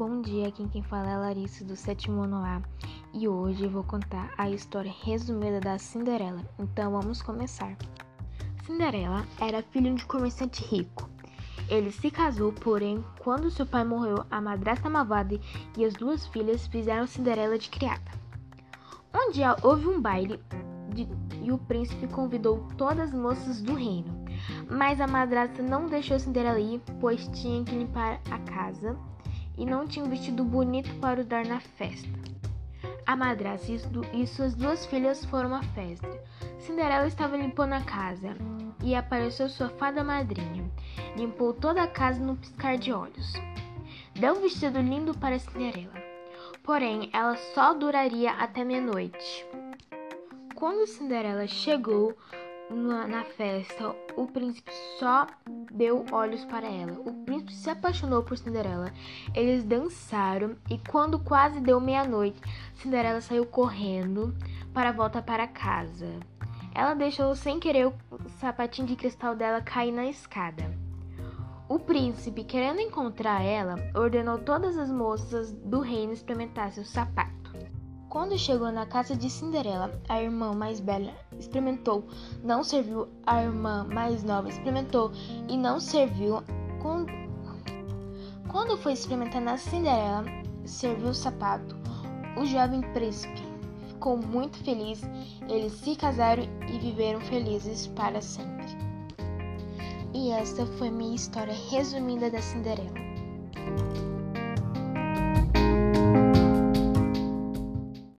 Bom dia, aqui quem fala é Larissa do sétimo ano A e hoje vou contar a história resumida da Cinderela. Então vamos começar. Cinderela era filho de um comerciante rico. Ele se casou, porém, quando seu pai morreu, a madrasta malvada e as duas filhas fizeram Cinderela de criada. Um dia houve um baile de, e o príncipe convidou todas as moças do reino. Mas a madrasta não deixou Cinderela ir, pois tinha que limpar a casa e não tinha um vestido bonito para usar na festa. A madrasta e suas duas filhas foram à festa. Cinderela estava limpando a casa e apareceu sua fada madrinha. Limpou toda a casa no piscar de olhos. Deu um vestido lindo para Cinderela. Porém, ela só duraria até meia-noite. Quando Cinderela chegou na festa, o príncipe só deu olhos para ela. O príncipe se apaixonou por Cinderela. Eles dançaram e quando quase deu meia-noite, Cinderela saiu correndo para voltar para casa. Ela deixou sem querer o sapatinho de cristal dela cair na escada. O príncipe, querendo encontrar ela, ordenou todas as moças do reino experimentar seu sapato. Quando chegou na casa de Cinderela, a irmã mais bela experimentou, não serviu. A irmã mais nova experimentou e não serviu. Quando foi experimentar na Cinderela, serviu o sapato. O jovem príncipe ficou muito feliz. Eles se casaram e viveram felizes para sempre. E esta foi minha história resumida da Cinderela.